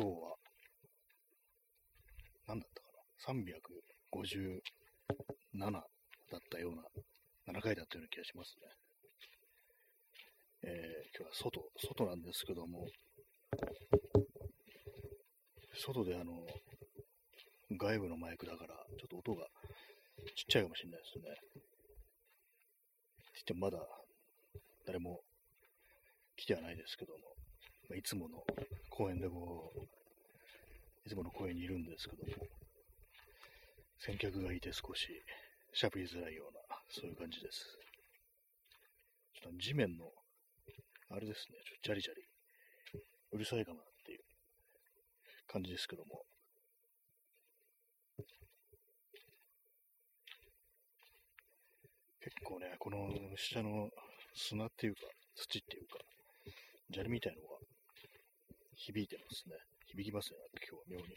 今日は、何だったかな ?357 だったような、7回だったような気がしますね。えー、今日は外、外なんですけども、外であの、外部のマイクだから、ちょっと音がちっちゃいかもしれないですね。してまだ誰も来てはないですけども、ま、いつもの公園でこう、いつもの公園にいるんですけども、先客がいて少し喋りづらいような、そういう感じです。ちょっと地面の、あれですね、ちょっとジャリジャリ、うるさいかなっていう感じですけども、結構ね、この下の砂っていうか、土っていうか、砂利みたいのが響いてますね。響きますね、今日は妙に。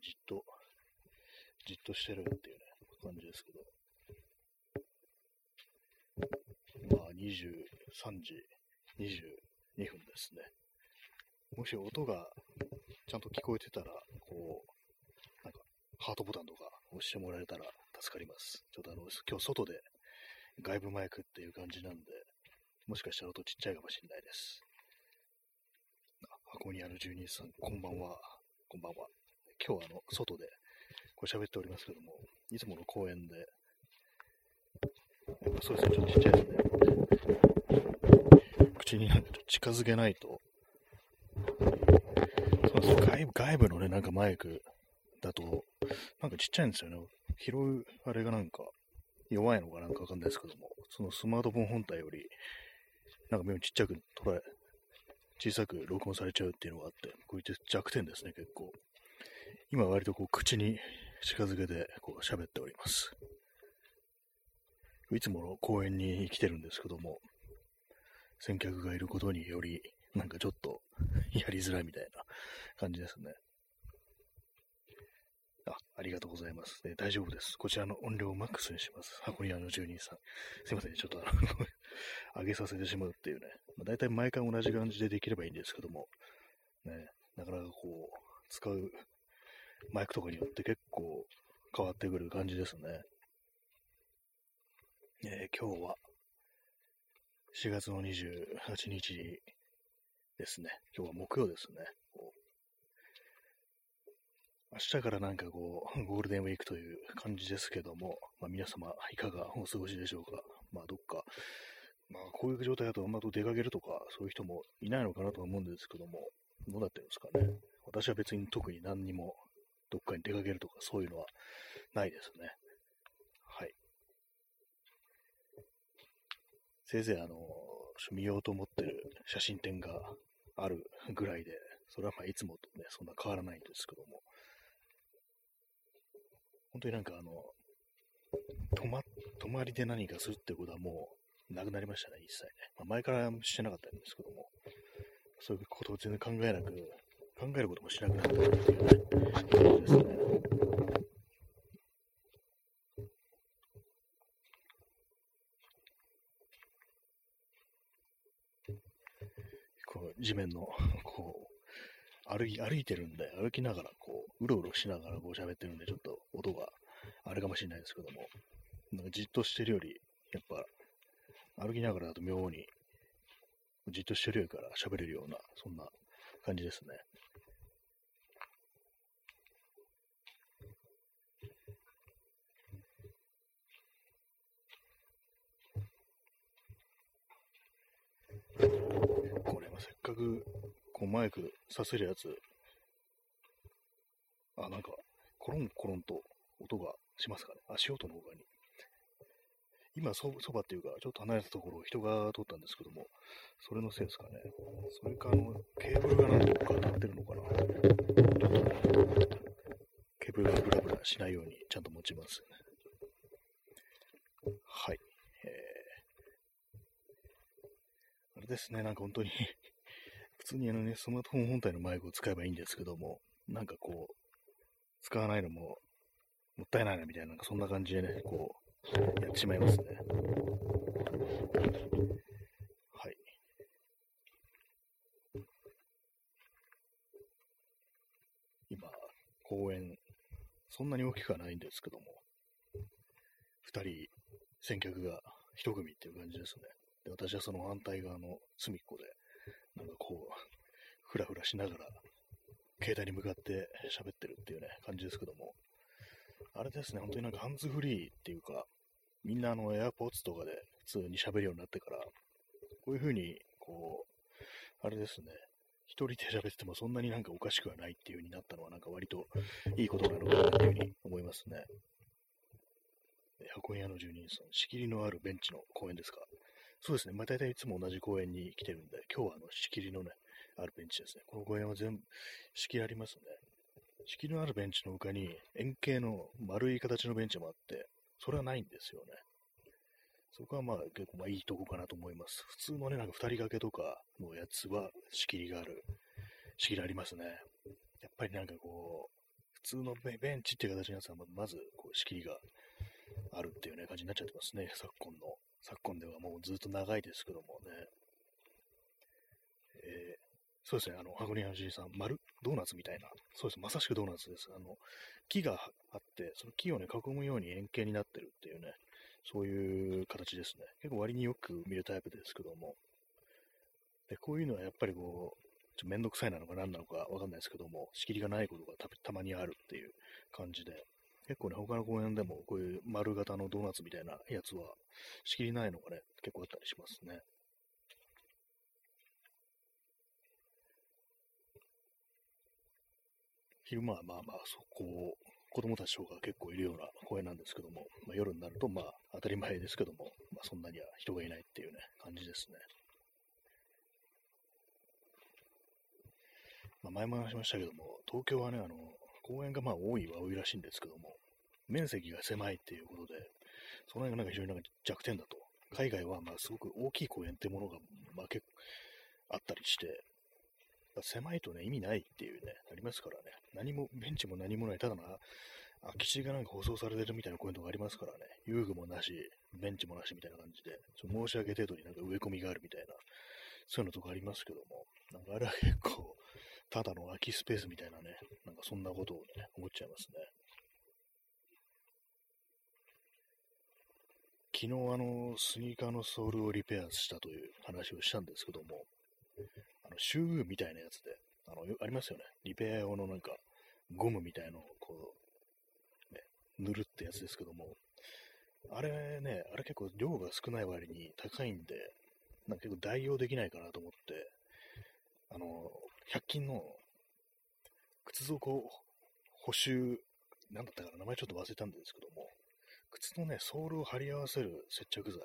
じっと、じっとしてるっていうね、感じですけど。まあ、23時22分ですね。もし音がちゃんと聞こえてたら、こう、なんか、ハートボタンとか押してもらえたら助かります。ちょっとあの、今日外で外部マイクっていう感じなんで、もしかしたら音ちっちゃいかもしれないです。箱にある住人さん、こんばんは。こんばんは。今日はあの、外でこう喋っておりますけども、いつもの公園で、そうですね、ちょっとちっちゃいですね。口になんか近づけないと、そうです外部外部のね、なんかマイクだと、なんかちっちゃいんですよね。拾うあれがなんか弱いのかなんかわかんないですけども、そのスマートフォン本体より、なんか目をちっちゃく捉え、小さく録音されちゃうっていうのがあって、こういった弱点ですね、結構。今割とこう口に近づけてこう喋っております。いつもの公園に来てるんですけども、先客がいることにより、なんかちょっとやりづらいみたいな感じですね。あ、ありがとうございます。え大丈夫です。こちらの音量をマックスにします。箱庭の住人さん。すいません、ちょっとあの 上げさせてしまうっていうね。まあ、大体毎回同じ感じでできればいいんですけども、ね、なかなかこう、使うマイクとかによって結構変わってくる感じですね。えー、今日は4月の28日ですね。今日は木曜ですね。明日からなんかこう、ゴールデンウィークという感じですけども、まあ、皆様いかがお過ごしでしょうか？まあどっか、まあこういう状態だとあんまと出かけるとか、そういう人もいないのかなと思うんですけども、どうなってるんですかね？私は別に特に何にもどっかに出かけるとかそういうのはないですね。はい。せいぜいあの、見ようと思ってる写真展があるぐらいで、それはまあいつもとね、そんな変わらないんですけども、本当になんかあの、泊ま、泊まりで何かするってことはもうなくなりましたね、一切ね。まあ、前からしてなかったんですけども、そういうことを全然考えなく、考えることもしなくなったっていうね、感じですね。こう地面のこう歩き、歩いてるんで、歩きながら、う、ろうろしながらこう喋ってるんで、ちょっと音があれかもしれないですけども、なんかじっとしてるより、やっぱ、歩きながらだと妙に、じっとしてるよりから喋れるような、そんな感じですね。これ、せっかくこうマイクさせるやつ、あ、なんか、コロンコロンと音がしますかね。足音の方に。今そ、そばっていうか、ちょっと離れたところを人が通ったんですけども、それのせいですかね。それか、あの、ケーブルが何とか当たってるのかな。ケーブルがブラブラしないようにちゃんと持ちますね。はい。えー、あれですね、なんか本当に普通にあのね、スマートフォン本体のマイクを使えばいいんですけども、なんかこう、使わないのも、もったいないな、みたいな、なんかそんな感じでね、こう、やっちまいますね。はい。今、公園、そんなに大きくはないんですけども、二人、先客が一組っていう感じですね。で、私はその反対側の隅っこで、なんかこう、ふらふらしながら、携帯に向かって喋ってるっていうね、感じですけども、あれですね、本当になんかハンズフリーっていうか、みんなあの、AirPods とかで普通に喋るようになってから、こういう風に、こう、あれですね、一人で喋っててもそんなになんかおかしくはないっていう風になったのはなんか割といいことなのかなっていう風に思いますね。箱屋の住人さん、仕切りのあるベンチの公園ですか？そうですね。まあ大体いつも同じ公園に来てるんで、今日はあの仕切りのね、あるベンチですね。この公園は全部仕切りありますね。仕切りのあるベンチの他に円形の丸い形のベンチもあって、それはないんですよね。そこはまあ結構まあいいとこかなと思います。普通のね、なんか二人掛けとかのやつは仕切りがある。仕切りありますね。やっぱりなんかこう、普通のベンチっていう形のやつはまずこう仕切りがあるっていうね、感じになっちゃってますね、昨今の。昨今ではもうずっと長いですけどもね。えー、そうですね、あの、箱庭のじいさん、丸、ドーナツみたいな、そうです、まさしくドーナツです。あの、木があって、その木をね、囲むように円形になってるっていうね、そういう形ですね。結構割によく見るタイプですけども。で、こういうのはやっぱりこう、ちょめんどくさいなのか何なのかわかんないですけども、仕切りがないことがたまにあるっていう感じで、結構ね、他の公園でもこういう丸型のドーナツみたいなやつは仕切りないのがね、結構あったりしますね。昼間はまあまあ、そこを、子供たちとか結構いるような公園なんですけども、まあ、夜になるとまあ当たり前ですけども、まあ、そんなには人がいないっていうね、感じですね。まあ、前も話しましたけども、東京はね、あの、公園がまあ多いは多いらしいんですけども、面積が狭いっていうことで、その辺がなんか非常になんか弱点だと。海外はまあすごく大きい公園ってものがまあ結構あったりして、狭いとね、意味ないっていうね、ありますからね。何も、ベンチも何もない、ただの空き地がなんか舗装されてるみたいな公園とかありますからね。遊具もなし、ベンチもなしみたいな感じで、ちょ申し訳程度になんか植え込みがあるみたいな、そういうのとかありますけども、なんかあれは結構、ただの空きスペースみたいなね、なんかそんなことをね、思っちゃいますね。昨日あの、スニーカーのソールをリペアしたという話をしたんですけども、あの、シューみたいなやつで、あの、ありますよね。リペア用のなんか、ゴムみたいのをこう、ね、塗るってやつですけども、あれね、あれ結構量が少ない割に高いんで、なんか結構代用できないかなと思って、あの、100均の靴底補修、なんだったかな、名前ちょっと忘れたんですけども、靴のね、ソールを貼り合わせる接着剤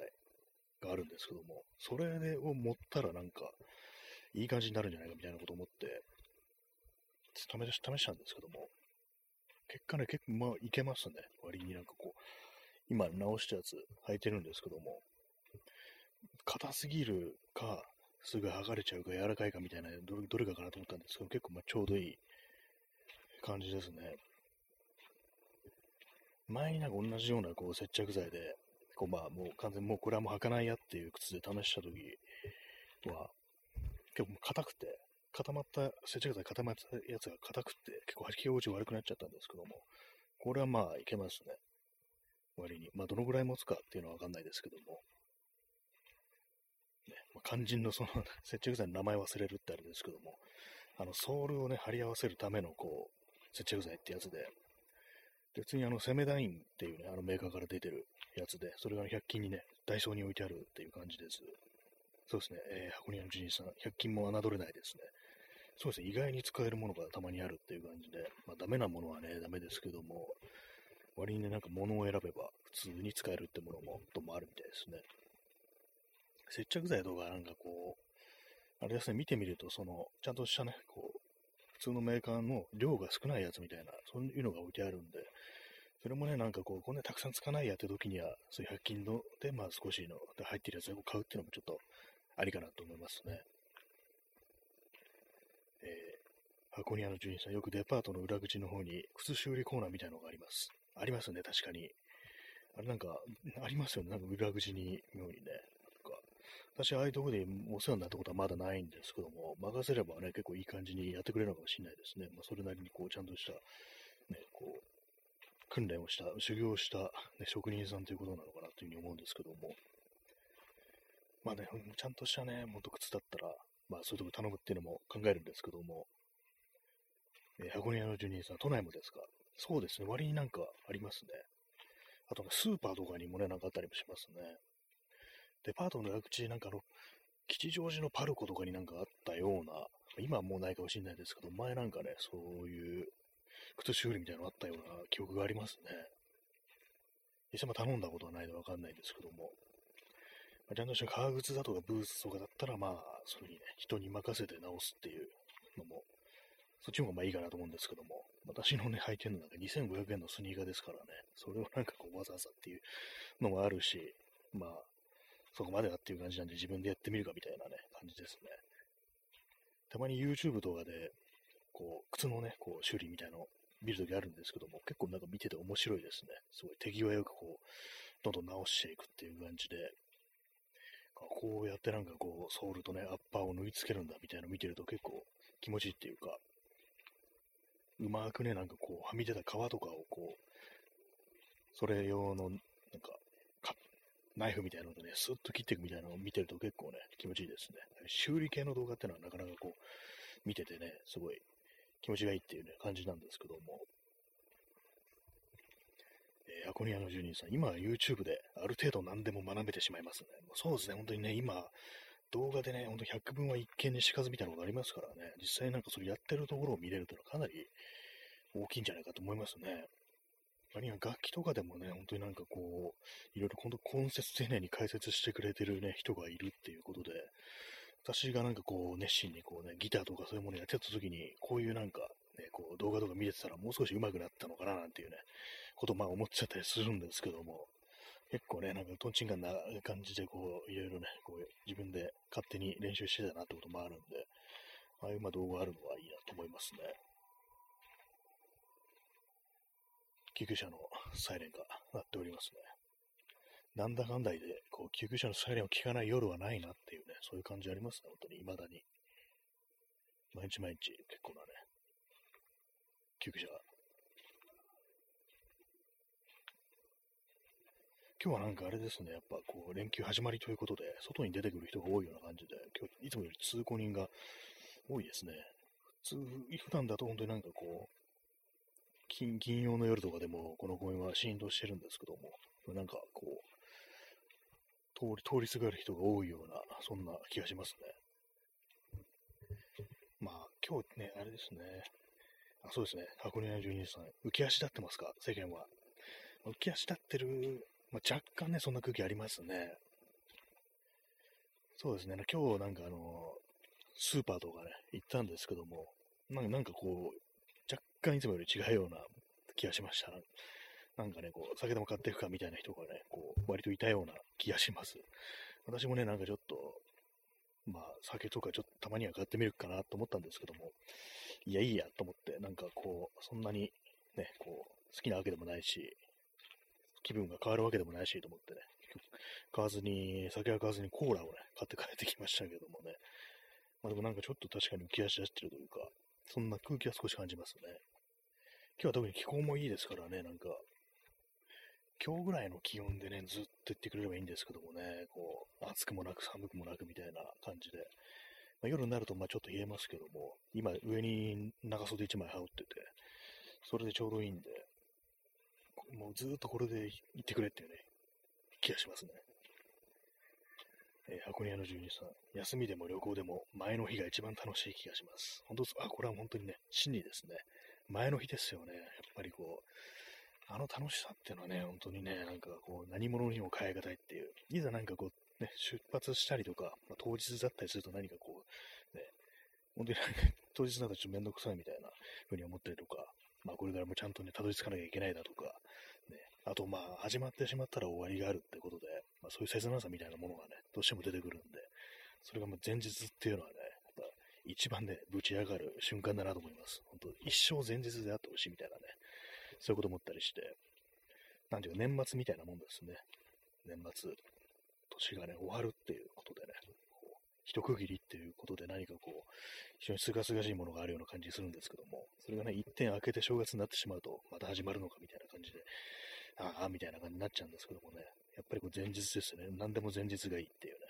があるんですけども、それを持ったらなんか、いい感じになるんじゃないかみたいなこと思って、試したんですけども、結果ね、結構まあいけますね。割になんかこう、今直したやつ履いてるんですけども、硬すぎるか、すぐ剥がれちゃうか柔らかいかみたいなどれ、どれかかなと思ったんですけど、結構まあちょうどいい感じですね。前になんか同じようなこう接着剤で、こうまあもう完全にもうこれはもう履かないやっていう靴で試したときは、結構硬くて、固まった、接着剤固まったやつが硬くて、結構履き心地悪くなっちゃったんですけども、これはまあいけますね。割に。まあどのぐらい持つかっていうのはわかんないですけども。ね、まあ、肝心のその接着剤の名前忘れるってあれですけども、あの、ソールをね、貼り合わせるための、こう、接着剤ってやつで、で、次にあの、セメダインっていうね、あのメーカーから出てるやつで、それが100均にね、ダイソーに置いてあるっていう感じです。そうですね、えー、箱庭のジニさん、100均も侮れないですね。そうですね、意外に使えるものがたまにあるっていう感じで、まあ、ダメなものはね、ダメですけども、割にね、なんか物を選べば普通に使えるってものも、ともあるみたいですね。接着剤とかなんかこう、あれですね、見てみると、その、ちゃんとしたね、こう、普通のメーカーの量が少ないやつみたいな、そういうのが置いてあるんで、それもね、なんかこう、こんなにたくさんつかないやって時には、そういう100均ので、まあ少しので入ってるやつを買うっていうのもちょっとありかなと思いますね。えー、箱庭の住人さん、よくデパートの裏口の方に靴修理コーナーみたいなのがあります。ありますね、確かに。あれなんか、ありますよね、なんか裏口に、妙にね。私、ああいうとこでお世話になったことはまだないんですけども、任せればね、結構いい感じにやってくれるのかもしれないですね。まあ、それなりにこう、ちゃんとしたね、こう、訓練をした、修行をした、ね、職人さんということなのかなというふうに思うんですけども、まあね、ちゃんとしたね、元靴だったら、まあそういうとこ頼むっていうのも考えるんですけども、えー、箱根屋の住人さん、都内もですか？そうですね、割になんかありますね。あとね、スーパーとかにもね、なんかあったりもしますね。デパートの裏口、なんかあの、吉祥寺のパルコとかになんかあったような、今はもうないかもしれないですけど、前なんかね、そういう靴修理みたいなのあったような記憶がありますね。実際も頼んだことはないのでわかんないんですけども、まあ、ちゃんとした革靴だとかブーツとかだったら、まあ、そういうふうにね、人に任せて直すっていうのも、そっちの方がまあいいかなと思うんですけども、私のね、履いてるのなんか2500円のスニーカーですからね、それをなんかこうわざわざっていうのもあるし、まあ、そこまでだっていう感じなんで自分でやってみるかみたいなね、感じですね。たまに YouTube とかで、こう、靴のね、こう、修理みたいのを見るときあるんですけども、結構なんか見てて面白いですね。すごい手際よくこう、どんどん直していくっていう感じで、こうやってなんかこう、ソールとね、アッパーを縫い付けるんだみたいなの見てると結構気持ちいいっていうか、うまくね、なんかこう、はみ出た皮とかをこう、それ用の、なんか、ナイフみたいなのでね、スッと切っていくみたいなのを見てると結構ね、気持ちいいですね。修理系の動画ってのはなかなかこう、見ててね、すごい気持ちがいいっていうね、感じなんですけども、えー、アコニアの住人さん、今 YouTube である程度何でも学べてしまいますね。そうですね、本当にね、今、動画でね、ほんと100分は一見にしかずみたいなことありますからね、実際なんかそれやってるところを見れるというのはかなり大きいんじゃないかと思いますね。あるいは楽器とかでもね、本当になんかこう、いろいろ今度根節丁寧に解説してくれてるね、人がいるっていうことで、私がなんかこう、熱心にこうね、ギターとかそういうものやってた時に、こういうなんか、ね、こう動画とか見てたらもう少し上手くなったのかななんていうね、ことまあ思っちゃったりするんですけども、結構ね、なんかトンチンカンな感じでこう、いろいろね、こう自分で勝手に練習してたなってこともあるんで、ああいうま動画あるのはいいなと思いますね。救急車のサイレンが鳴っておりますね。なんだかんだで、こう、救急車のサイレンを聞かない夜はないなっていうね、そういう感じありますね、本当に、未だに。毎日毎日、結構なね、救急車。今日はなんかあれですね、やっぱこう、連休始まりということで、外に出てくる人が多いような感じで、今日、いつもより通行人が多いですね。普通、普段だと本当になんかこう、金金曜の夜とかでも、この公園はシーンとしてるんですけども、なんかこう、通り、通りすがる人が多いような、そんな気がしますね。まあ、今日ね、あれですね。あそうですね。箱根屋住人さん、浮き足立ってますか？世間は。浮き足立ってる、まあ、若干ね、そんな空気ありますね。そうですね。今日なんかあの、スーパーとかね、行ったんですけども、なんかなんかこう、若干いつもより違うような気がしました。なんかね、こう、酒でも買っていくかみたいな人がね、こう、割といたような気がします。私もね、なんかちょっと、まあ、酒とかちょっとたまには買ってみるかなと思ったんですけども、いや、いいやと思って、なんかこう、そんなにね、こう、好きなわけでもないし、気分が変わるわけでもないしと思ってね、買わずに、酒は買わずにコーラをね、買って帰ってきましたけどもね、まあでもなんかちょっと確かに浮き足立ってるというか、そんな空気は少し感じますね。今日は特に気候もいいですからね、なんか、今日ぐらいの気温でね、ずっと行ってくれればいいんですけどもね、こう、暑くもなく寒くもなくみたいな感じで、まあ、夜になるとまあちょっと冷えますけども、今上に長袖1枚羽織ってて、それでちょうどいいんで、もうずっとこれで行ってくれっていうね、気がしますね。えー、箱根屋の住人さん、休みでも旅行でも前の日が一番楽しい気がします。本当あ、これは本当にね、真理ですね。前の日ですよね。やっぱりこう、あの楽しさっていうのはね、本当にね、なんかこう、何者にも変え難いっていう、いざなんかこう、ね、出発したりとか、まあ、当日だったりすると何かこう、ね、本当になんか 当日だとちょっとめんどくさいみたいな風に思ったりとか、まあこれからもちゃんとね、たどり着かなきゃいけないだとか、ね、あとまあ始まってしまったら終わりがあるってことで、まあそういう切なさみたいなものがね、どうしても出てくるんで、それがもう前日っていうのはね、やっぱ一番ね、ぶち上がる瞬間だなと思います。本当一生前日であってほしいみたいな、そういうこと思ったりして、なんていうか年末みたいなもんですね。年末、年がね、終わるっていうことでね、こう一区切りっていうことで何かこう、非常にすがすがしいものがあるような感じするんですけども、それがね、一点開けて正月になってしまうと、また始まるのかみたいな感じで、ああ、みたいな感じになっちゃうんですけどもね、やっぱりこう前日ですね、何でも前日がいいっていうね、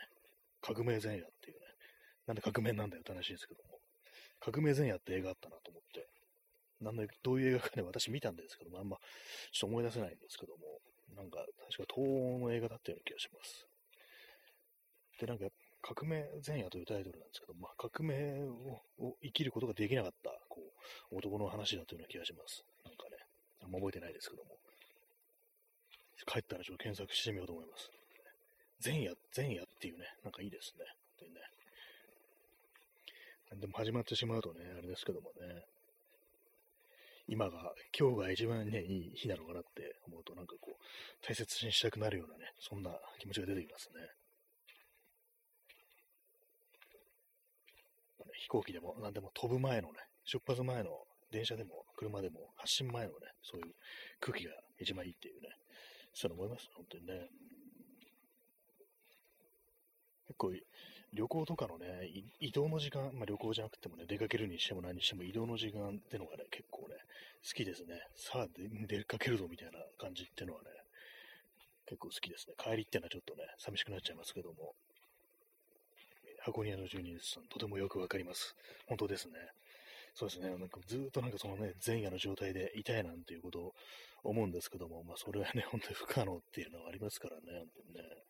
革命前夜っていうね、なんで革命なんだよって話ですけども、革命前夜って映画あったなと思って、なんで、どういう映画かね、私見たんですけども、あんま、ちょっと思い出せないんですけども、なんか、確か東欧の映画だったような気がします。で、なんか、革命前夜というタイトルなんですけど、まあ、革命を生きることができなかった、こう、男の話だというような気がします。なんかね、あんま覚えてないですけども。帰ったらちょっと検索してみようと思います。前夜、前夜っていうね、なんかいいですね。本当にね。でも始まってしまうとね、あれですけどもね、今が、今日が一番ね、いい日なのかなって思うと、なんかこう、大切にしたくなるようなね、そんな気持ちが出てきますね。飛行機でも何でも飛ぶ前のね、出発前の電車でも車でも発進前のね、そういう空気が一番いいっていうね、そういうの思います、本当にね。結構旅行とかのね、移動の時間、まあ、旅行じゃなくてもね、出かけるにしても何にしても移動の時間ってのがね、結構ね、好きですね。さあ出かけるぞみたいな感じってのはね、結構好きですね。帰りってのはちょっとね、寂しくなっちゃいますけども。箱庭の住人さん、とてもよくわかります。本当ですね。そうですね。なんかずっとなんかそのね、前夜の状態でいたいなんていうことを思うんですけども、まあそれはね、本当に不可能っていうのはありますからね、本当にね。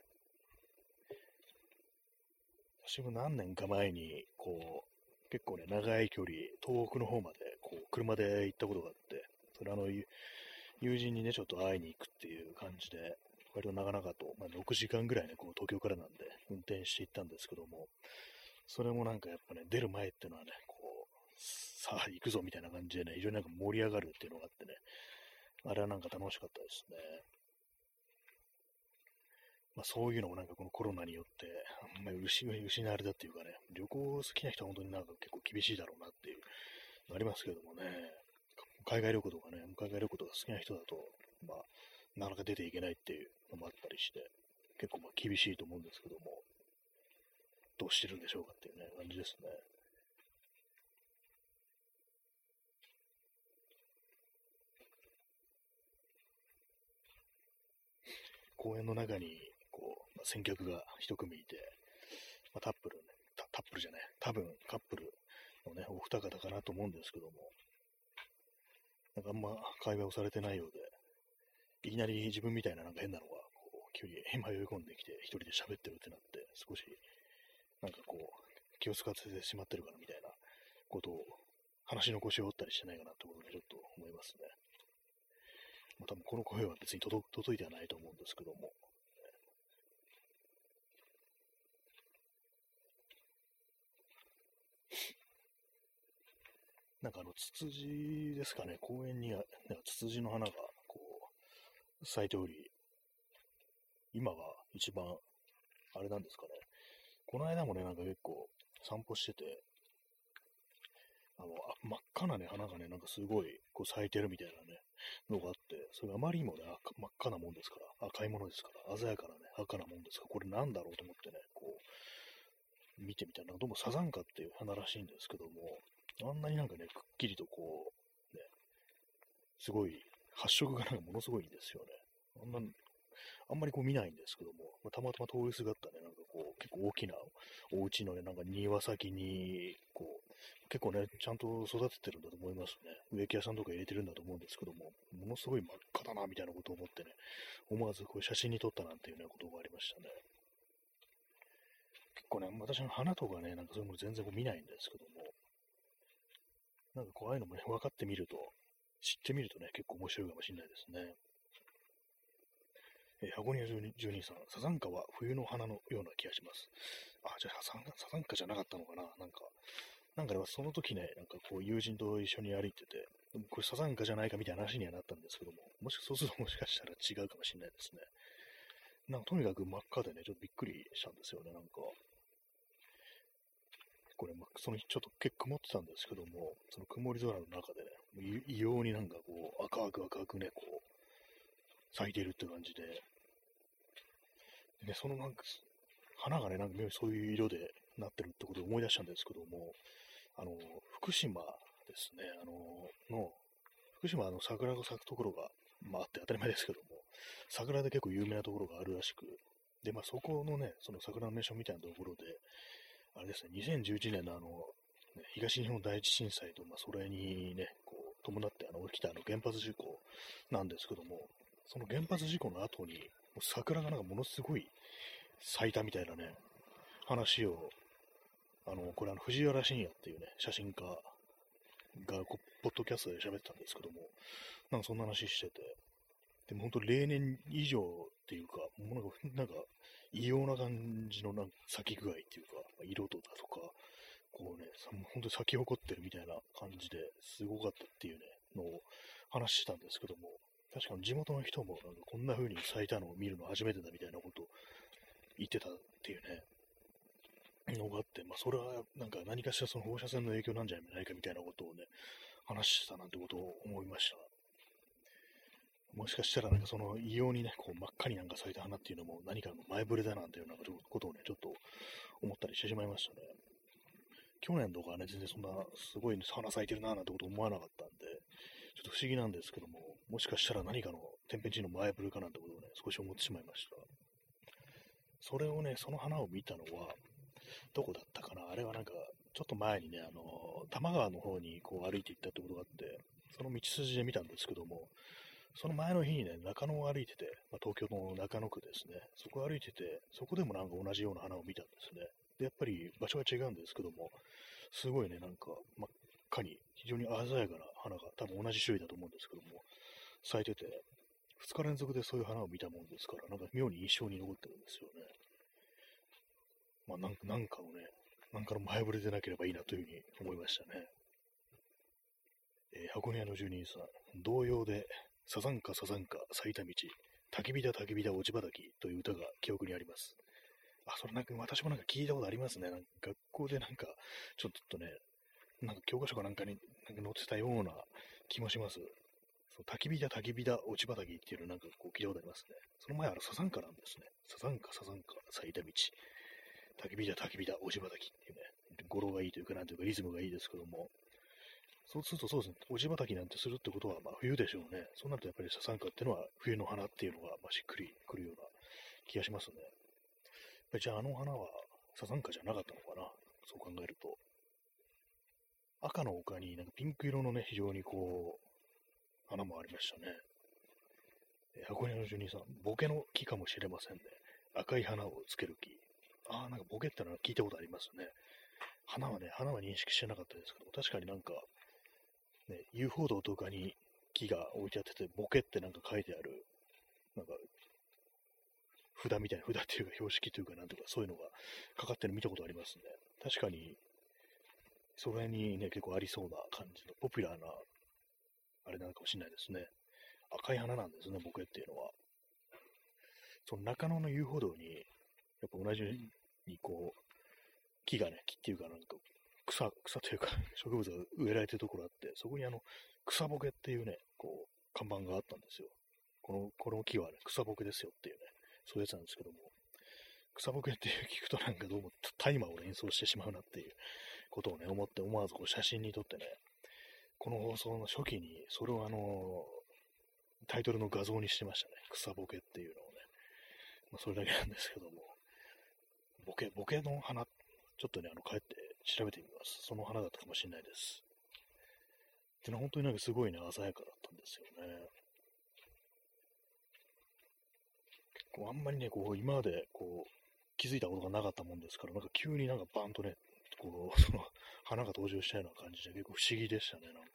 私も何年か前に、こう、結構ね、長い距離、遠くの方まで、こう、車で行ったことがあって、それあの、友人にね、ちょっと会いに行くっていう感じで、割と長々と、まあ、6時間ぐらいね、こう東京からなんで、運転して行ったんですけども、それもなんかやっぱね、出る前っていうのはね、こう、さあ行くぞみたいな感じでね、非常になんか盛り上がるっていうのがあってね、あれはなんか楽しかったですね。まあ、そういうのもなんかこのコロナによって、あんまり失われたっていうかね、旅行好きな人は本当になんか結構厳しいだろうなっていうのありますけどもね、海外旅行とかね、海外旅行とか好きな人だと、まあ、なかなか出ていけないっていうのもあったりして、結構まあ厳しいと思うんですけども、どうしてるんでしょうかっていうね、感じですね。公園の中にまあ、先客が一組いて、まあ、タップルね、タップルじゃない、多分カップルのね、お二方かなと思うんですけども、なんかあんま会話をされてないようで、いきなり自分みたいななんか変なのが、こう、急に迷い込んできて、一人で喋ってるってなって、少し、なんかこう、気を使ってしまってるかなみたいなことを、話の腰を折ったりしてないかなってことでちょっと思いますね。まあ、多分この声は別に届いてはないと思うんですけども、なんかあの、ツツジですかね、公園には、なんかツツジの花が、こう、咲いており、今が一番、あれなんですかね。この間もね、なんか結構散歩してて、あの、あ真っ赤なね、花がね、なんかすごい、こう咲いてるみたいなね、のがあって、それあまりにもね、真っ赤なもんですから、赤いものですから、鮮やかなね、赤なもんですから、これなんだろうと思ってね、こ、見てみたら、どうもサザンカっていう花らしいんですけども、あんなになんかね、くっきりとこう、ね、すごい、発色がなんかものすごいんですよね。あんな、あんまりこう見ないんですけども、まあ、たまたま通りすがったね、なんかこう、結構大きなお家のね、なんか庭先に、こう、結構ね、ちゃんと育ててるんだと思いますね。植木屋さんとか入れてるんだと思うんですけども、ものすごい真っ赤だな、みたいなことを思ってね、思わずこう写真に撮ったなんていうね、ことがありましたね。構ね、私の花とかね、なんかそういうの全然こう見ないんですけども、なんかこうああいうのもね、分かってみると、知ってみるとね、結構面白いかもしれないですね。えー、箱庭住人さん、サザンカは冬の花のような気がします。あ、じゃあサザンサザンカじゃなかったのかな？なんか、なんかでもその時ね、なんかこう友人と一緒に歩いてて、でもこれサザンカじゃないかみたいな話にはなったんですけども、もしそうするともしかしたら違うかもしれないですね。なんかとにかく真っ赤でね、ちょっとびっくりしたんですよね、なんか。これ、まその日ちょっと結構曇ってたんですけども、その曇り空の中でね、異様になんかこう、赤く赤くね、こう、咲いているって感じで、でね、そのなんか、花がね、なんかそういう色で、なってるってことを思い出したんですけども、あの、福島ですね、あの、の、福島の桜が咲くところが、まああって当たり前ですけども、桜で結構有名なところがあるらしく、で、まあそこのね、その桜の名所みたいなところで、あれですね、2011年のあの、東日本第一震災と、まあそれにね、こう、伴ってあの起きたあの原発事故なんですけども、その原発事故の後に、もう桜がなんかものすごい咲いたみたいなね、話を、あの、これあの、藤原信也っていうね、写真家が、ポッドキャストで喋ってたんですけども、なんかそんな話してて、でも本当例年以上っていうか、もうなんか、なんか異様な感じのなんか咲き具合っていうか、色とだとか、こうね、本当に咲き誇ってるみたいな感じですごかったっていうね、のを話してたんですけども、確かに地元の人もなんかこんな風に咲いたのを見るの初めてだみたいなことを言ってたっていうね、のがあって、まあ、それはなんか何かしらその放射線の影響なんじゃないかみたいなことをね、話してたなんてことを思いました。もしかしたらなんかその異様にね、こう真っ赤になんか咲いた花っていうのも何かの前触れだなんていうようなことをね、ちょっと思ったりしてしまいましたね。去年とかはね、全然そんなすごい花咲いてるななんてこと思わなかったんで、ちょっと不思議なんですけども、もしかしたら何かの天変地異の前触れかなんてことをね、少し思ってしまいました。それをね、その花を見たのは、どこだったかな？あれはなんか、ちょっと前にね、あの、多摩川の方にこう歩いて行ったってことがあって、その道筋で見たんですけども、その前の日にね、中野を歩いてて、まあ、東京の中野区ですね、そこを歩いてて、そこでもなんか同じような花を見たんですね。で、やっぱり場所が違うんですけども、すごいね、なんか真っ赤に非常に鮮やかな花が、多分同じ種類だと思うんですけども、咲いてて、2日連続でそういう花を見たもんですから、なんか妙に印象に残ってるんですよね。まあ、なんかのね、なんかの前触れでなければいいなというふうに思いましたね。えー、箱根屋の住人さん、同様で、サザンカサザンカ咲いた道、焚き火だ焚き火だ落ち葉だきという歌が記憶にあります。あ、それなんか私もなんか聞いたことありますね。なんか学校でなんか、ちょっとね、なんか教科書かなんかになんか載ってたような気もします。そう焚き火だ焚き火だ落ち葉だきっていうのなんかこう聞いたことありますね。その前はサザンカなんですね。サザンカサザンカ咲いた道。焚き火だ焚き火だ落ち葉焚きっていうね、語呂がいいというか、なんというかリズムがいいですけども、そうするとそうですね、落ち葉焚きなんてするってことは、まあ冬でしょうね。そうなるとやっぱりササンカっていうのは冬の花っていうのが、まあ、しっくりくるような気がしますね。じゃああの花はササンカじゃなかったのかな。そう考えると。赤の他になんかピンク色のね、非常にこう、花もありましたね。箱根の住人さん、ボケの木かもしれませんね。赤い花をつける木。ああ、なんかボケってのは聞いたことありますね。花はね、花は認識してなかったですけど、確かになんか、ね、遊歩道とかに木が置いてあってて、ボケってなんか書いてある、なんか、札みたいな、札っていうか標識というかなんとかそういうのがかかってるの見たことありますね。確かに、それにね、結構ありそうな感じの、ポピュラーな、あれなのかもしれないですね。赤い花なんですね、ボケっていうのは。その中野の遊歩道に、やっぱ同じようにこう、木がね、木っていうかなんか草、草というか 植物が植えられてるところあって、そこにあの、草ボケっていうね、こう、看板があったんですよ。この、この木はね、草ボケですよっていうね、そういうやつなんですけども、草ボケって聞くとなんかどうも大麻を連想してしまうなっていうことをね、思って思わずこう写真に撮ってね、この放送の初期に、それをあの、タイトルの画像にしてましたね。草ボケっていうのをね。まあ、それだけなんですけども。ボケ、ボケの花、ちょっとね、あの、帰って調べてみます。その花だったかもしれないです。ってのは本当になんかすごいね、鮮やかだったんですよね。結構あんまりね、こう、今までこう、気づいたことがなかったもんですから、なんか急になんかバンとね、こう、その、花が登場したような感じで結構不思議でしたね、なんか。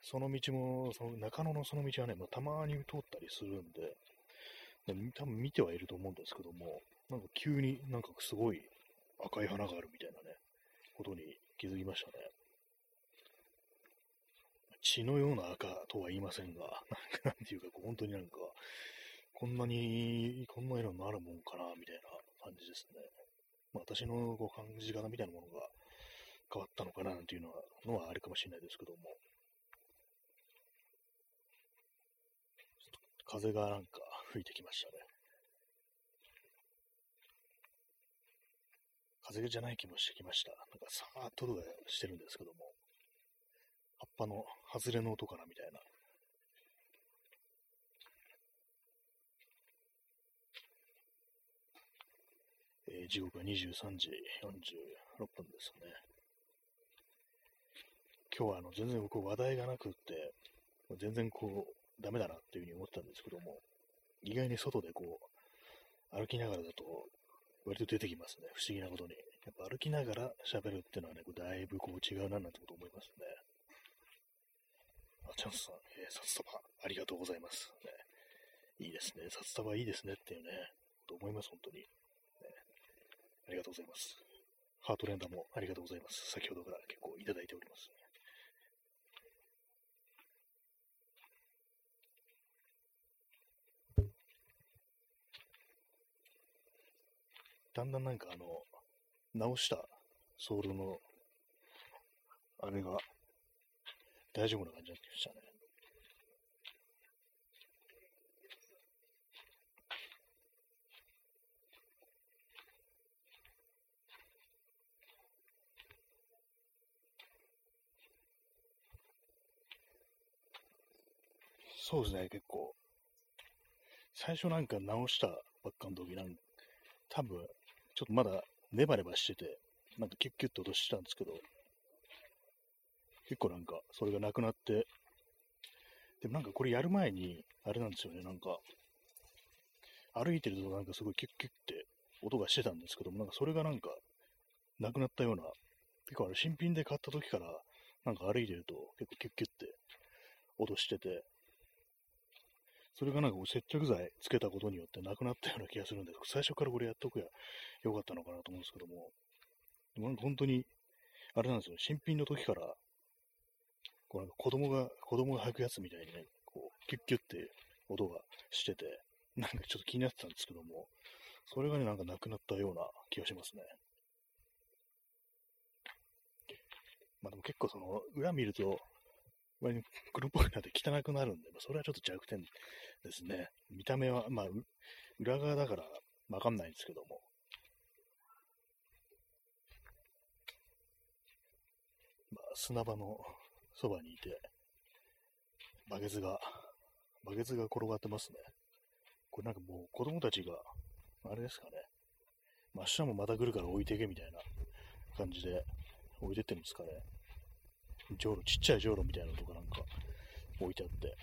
その道も、その中野のその道はね、まあ、たまに通ったりするんで、多分見てはいると思うんですけども、なんか急になんかすごい赤い花があるみたいなね、ことに気づきましたね。血のような赤とは言いませんが、なん ていうか、本当になんか、こんなに、こんな色になるもんかな、みたいな感じですね。まあ、私のこう感じ方みたいなものが変わったのかな、なんていうのは、のはあるかもしれないですけども。風がなんか吹いてきましたね。風じゃない気もしてきました。なんかさーっと音がしてるんですけども、葉っぱの外れの音かなみたいな。えー、時刻は23時46分ですね。今日はあの全然僕話題がなくって、全然こう、ダメだなっていうふうに思ったんですけども、意外に外でこう、歩きながらだと、割と出てきますね。不思議なことに。やっぱ歩きながら喋るっていうのはね、だいぶこう違うななんてこと思いますね。あ、チャンスさん、えー、札束ありがとうございます。ね、いいですね。札束いいですねっていうね、と思います、本当に、ね。ありがとうございます。ハート連打もありがとうございます。先ほどから結構いただいております、だんだんなんかあの、直したソールの、あれが、大丈夫な感じになってきましたね。そうですね、結構。最初なんか直したばっかの時なん多分、ちょっとまだネバネバしてて、なんかキュッキュッと落としてたんですけど、結構なんかそれがなくなって、でもなんかこれやる前に、あれなんですよね、なんか、歩いてるとなんかすごいキュッキュッって音がしてたんですけども、なんかそれがなんか、なくなったような、結構あれ新品で買った時から、なんか歩いてると結構キュッキュッって音してて、それがなんか接着剤つけたことによってなくなったような気がするんで、最初からこれやっとくやよかったのかなと思うんですけども、でもなんか本当に、あれなんですよ、新品の時から、こうなんか子供が、子供が履くやつみたいにね、こう、キュッキュッって音がしてて、なんかちょっと気になってたんですけども、それがね、なんかなくなったような気がしますね。まあでも結構その、裏見ると、割に黒っぽくなって汚くなるんで、まあ、それはちょっと弱点ですね。見た目は、まあ、裏側だからわかんないんですけども。まあ、砂場のそばにいて、バケツが、バケツが転がってますね。これなんかもう子供たちが、あれですかね。明日もまた来るから置いてけみたいな感じで置いてってるんですかね。じょう、ちっちゃいじょうろみたいなのとかなんか置いてあって。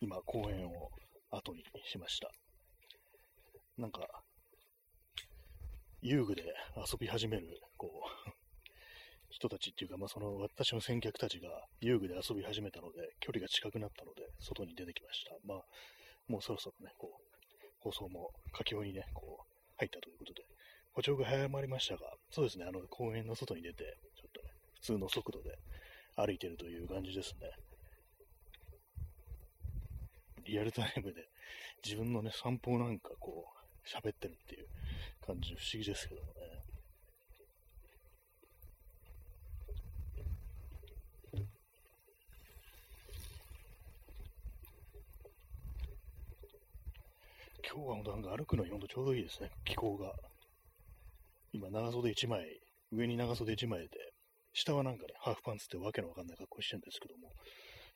今、公園を後にしました。なんか、遊具で遊び始める、こう、人たちっていうか、まあ、その私の先客たちが遊具で遊び始めたので、距離が近くなったので、外に出てきました。まあ、もうそろそろね、こう、放送も佳境にね、こう、入ったということで、歩調が早まりましたが、そうですね、あの公園の外に出て、ちょっとね、普通の速度で歩いてるという感じですね。リアルタイムで自分のね、散歩なんかこう、喋ってるっていう感じ不思議ですけどもね。今日はなんか歩くのにほんとちょうどいいですね、気候が。今、長袖1枚、上に長袖1枚で、下はなんかね、ハーフパンツってわけのわかんない格好してるんですけども、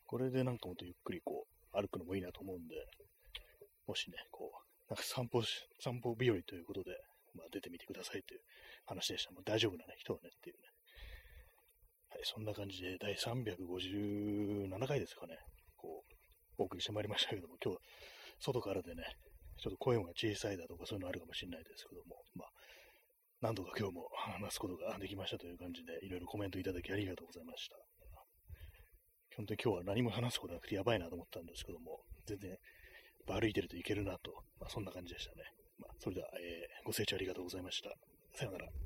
これでなんかほんとゆっくりこう、歩くのもいいなと思うんで、もしね、こう、なんか散歩し、散歩日和ということで、まあ出てみてくださいという話でした。もう大丈夫なね、人はねっていうね。はい、そんな感じで第357回ですかね、こう、お送りしてまいりましたけども、今日、外からでね、ちょっと声が小さいだとかそういうのあるかもしれないですけども、まあ、何度か今日も話すことができましたという感じで、いろいろコメントいただきありがとうございました。基本的に今日は何も話すことなくてやばいなと思ったんですけども、全然歩いてるといけるなと、まあ、そんな感じでしたね。まあ、それでは、えー、ご清聴ありがとうございました。さようなら。